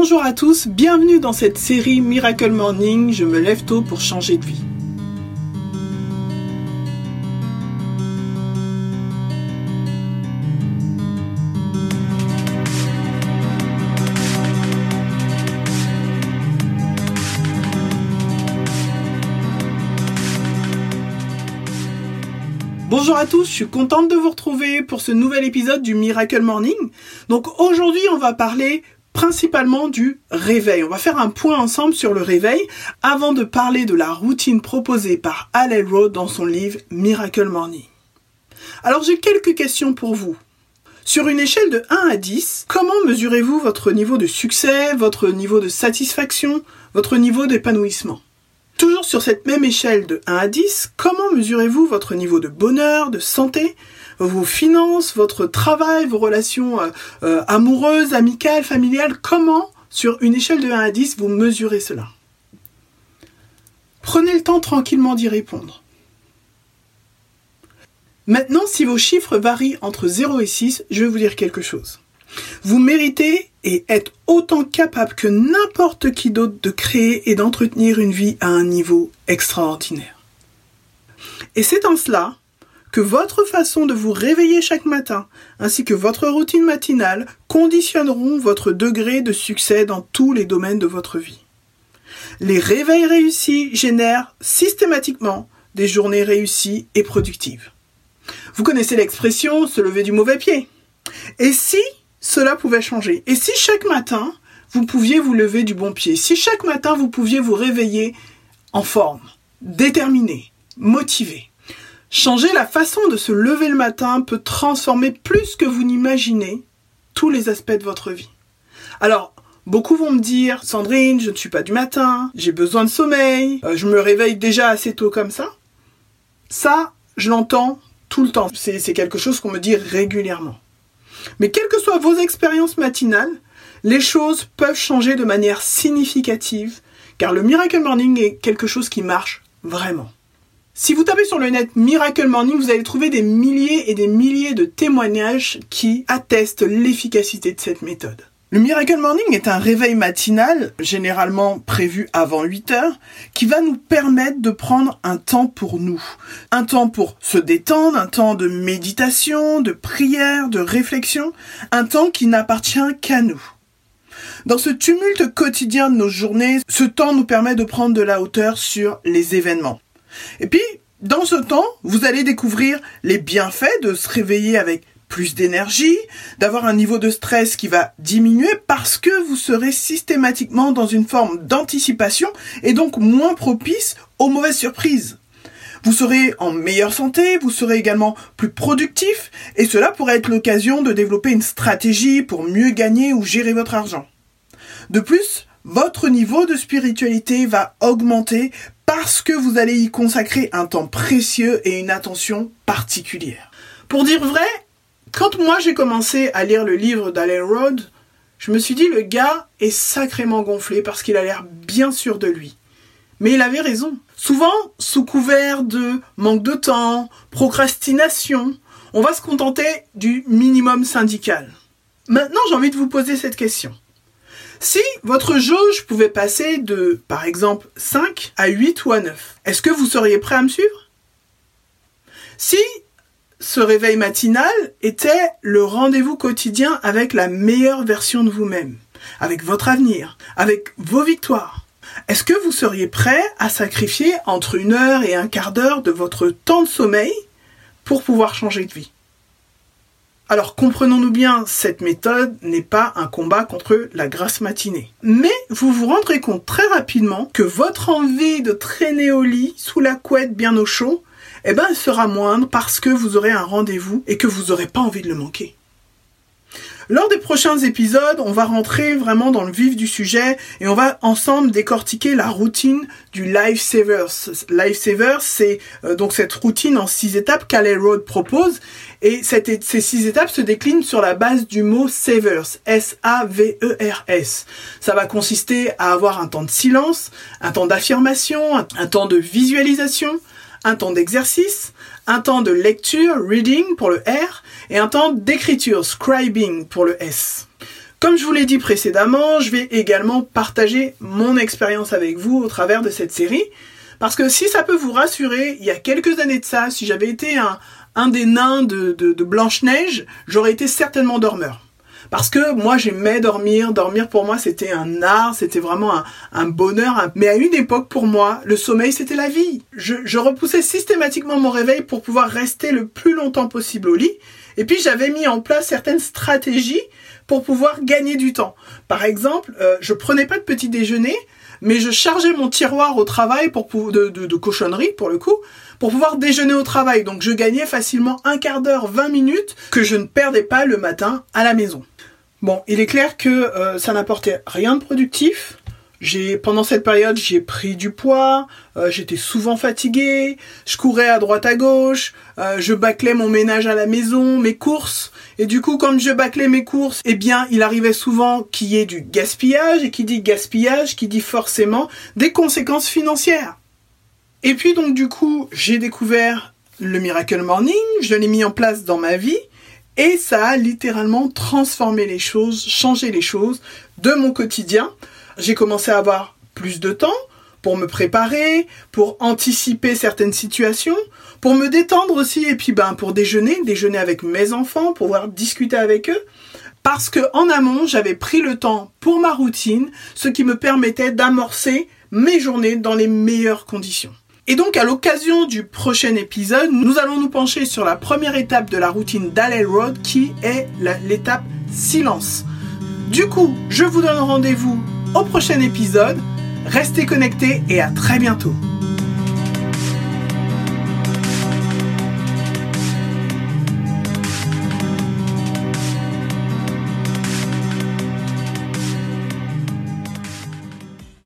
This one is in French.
Bonjour à tous, bienvenue dans cette série Miracle Morning, je me lève tôt pour changer de vie. Bonjour à tous, je suis contente de vous retrouver pour ce nouvel épisode du Miracle Morning. Donc aujourd'hui on va parler principalement du réveil. On va faire un point ensemble sur le réveil avant de parler de la routine proposée par Allen Road dans son livre Miracle Morning. Alors j'ai quelques questions pour vous. Sur une échelle de 1 à 10, comment mesurez-vous votre niveau de succès, votre niveau de satisfaction, votre niveau d'épanouissement? Toujours sur cette même échelle de 1 à 10, comment mesurez-vous votre niveau de bonheur, de santé, vos finances, votre travail, vos relations euh, euh, amoureuses, amicales, familiales, comment, sur une échelle de 1 à 10, vous mesurez cela? Prenez le temps tranquillement d'y répondre. Maintenant, si vos chiffres varient entre 0 et 6, je vais vous dire quelque chose. Vous méritez et êtes autant capable que n'importe qui d'autre de créer et d'entretenir une vie à un niveau extraordinaire. Et c'est en cela que votre façon de vous réveiller chaque matin, ainsi que votre routine matinale, conditionneront votre degré de succès dans tous les domaines de votre vie. Les réveils réussis génèrent systématiquement des journées réussies et productives. Vous connaissez l'expression se lever du mauvais pied. Et si cela pouvait changer Et si chaque matin, vous pouviez vous lever du bon pied Si chaque matin, vous pouviez vous réveiller en forme, déterminé, motivé Changer la façon de se lever le matin peut transformer plus que vous n'imaginez tous les aspects de votre vie. Alors, beaucoup vont me dire, Sandrine, je ne suis pas du matin, j'ai besoin de sommeil, euh, je me réveille déjà assez tôt comme ça. Ça, je l'entends tout le temps. C'est quelque chose qu'on me dit régulièrement. Mais quelles que soient vos expériences matinales, les choses peuvent changer de manière significative, car le Miracle Morning est quelque chose qui marche vraiment. Si vous tapez sur le net Miracle Morning, vous allez trouver des milliers et des milliers de témoignages qui attestent l'efficacité de cette méthode. Le Miracle Morning est un réveil matinal, généralement prévu avant 8 heures, qui va nous permettre de prendre un temps pour nous. Un temps pour se détendre, un temps de méditation, de prière, de réflexion, un temps qui n'appartient qu'à nous. Dans ce tumulte quotidien de nos journées, ce temps nous permet de prendre de la hauteur sur les événements. Et puis, dans ce temps, vous allez découvrir les bienfaits de se réveiller avec plus d'énergie, d'avoir un niveau de stress qui va diminuer parce que vous serez systématiquement dans une forme d'anticipation et donc moins propice aux mauvaises surprises. Vous serez en meilleure santé, vous serez également plus productif et cela pourrait être l'occasion de développer une stratégie pour mieux gagner ou gérer votre argent. De plus, votre niveau de spiritualité va augmenter parce que vous allez y consacrer un temps précieux et une attention particulière. Pour dire vrai, quand moi j'ai commencé à lire le livre d'Allen Road, je me suis dit le gars est sacrément gonflé parce qu'il a l'air bien sûr de lui. Mais il avait raison. Souvent, sous couvert de manque de temps, procrastination, on va se contenter du minimum syndical. Maintenant, j'ai envie de vous poser cette question. Si votre jauge pouvait passer de, par exemple, 5 à 8 ou à 9, est-ce que vous seriez prêt à me suivre? Si ce réveil matinal était le rendez-vous quotidien avec la meilleure version de vous-même, avec votre avenir, avec vos victoires, est-ce que vous seriez prêt à sacrifier entre une heure et un quart d'heure de votre temps de sommeil pour pouvoir changer de vie? Alors comprenons-nous bien, cette méthode n'est pas un combat contre la grasse matinée. Mais vous vous rendrez compte très rapidement que votre envie de traîner au lit, sous la couette bien au chaud, eh ben, elle sera moindre parce que vous aurez un rendez-vous et que vous n'aurez pas envie de le manquer. Lors des prochains épisodes, on va rentrer vraiment dans le vif du sujet et on va ensemble décortiquer la routine du Lifesavers. Lifesavers, c'est euh, donc cette routine en six étapes qu'Alley Road propose et ces six étapes se déclinent sur la base du mot Savers, S-A-V-E-R-S. Ça va consister à avoir un temps de silence, un temps d'affirmation, un temps de visualisation, un temps d'exercice, un temps de lecture, reading pour le R, et un temps d'écriture, scribing pour le S. Comme je vous l'ai dit précédemment, je vais également partager mon expérience avec vous au travers de cette série. Parce que si ça peut vous rassurer, il y a quelques années de ça, si j'avais été un, des nains de, Blanche-Neige, j'aurais été certainement dormeur. Parce que moi j'aimais dormir, dormir pour moi c'était un art, c'était vraiment un, bonheur. Mais à une époque pour moi, le sommeil c'était la vie. Je, repoussais systématiquement mon réveil pour pouvoir rester le plus longtemps possible au lit. Et puis j'avais mis en place certaines stratégies pour pouvoir gagner du temps. Par exemple, euh, je prenais pas de petit déjeuner, mais je chargeais mon tiroir au travail pour de, de, de cochonneries pour le coup pour pouvoir déjeuner au travail. Donc je gagnais facilement un quart d'heure, 20 minutes que je ne perdais pas le matin à la maison. Bon, il est clair que euh, ça n'apportait rien de productif. J'ai pendant cette période, j'ai pris du poids, euh, j'étais souvent fatigué, je courais à droite à gauche, euh, je bâclais mon ménage à la maison, mes courses, et du coup, comme je bâclais mes courses, eh bien, il arrivait souvent qu'il y ait du gaspillage, et qui dit gaspillage, qui dit forcément des conséquences financières. Et puis donc du coup, j'ai découvert le Miracle Morning, je l'ai mis en place dans ma vie, et ça a littéralement transformé les choses, changé les choses de mon quotidien. J'ai commencé à avoir plus de temps pour me préparer, pour anticiper certaines situations, pour me détendre aussi, et puis ben pour déjeuner, déjeuner avec mes enfants, pouvoir discuter avec eux. Parce que en amont, j'avais pris le temps pour ma routine, ce qui me permettait d'amorcer mes journées dans les meilleures conditions. Et donc à l'occasion du prochain épisode, nous allons nous pencher sur la première étape de la routine d'Alley Road qui est l'étape silence. Du coup, je vous donne rendez-vous au prochain épisode. Restez connectés et à très bientôt.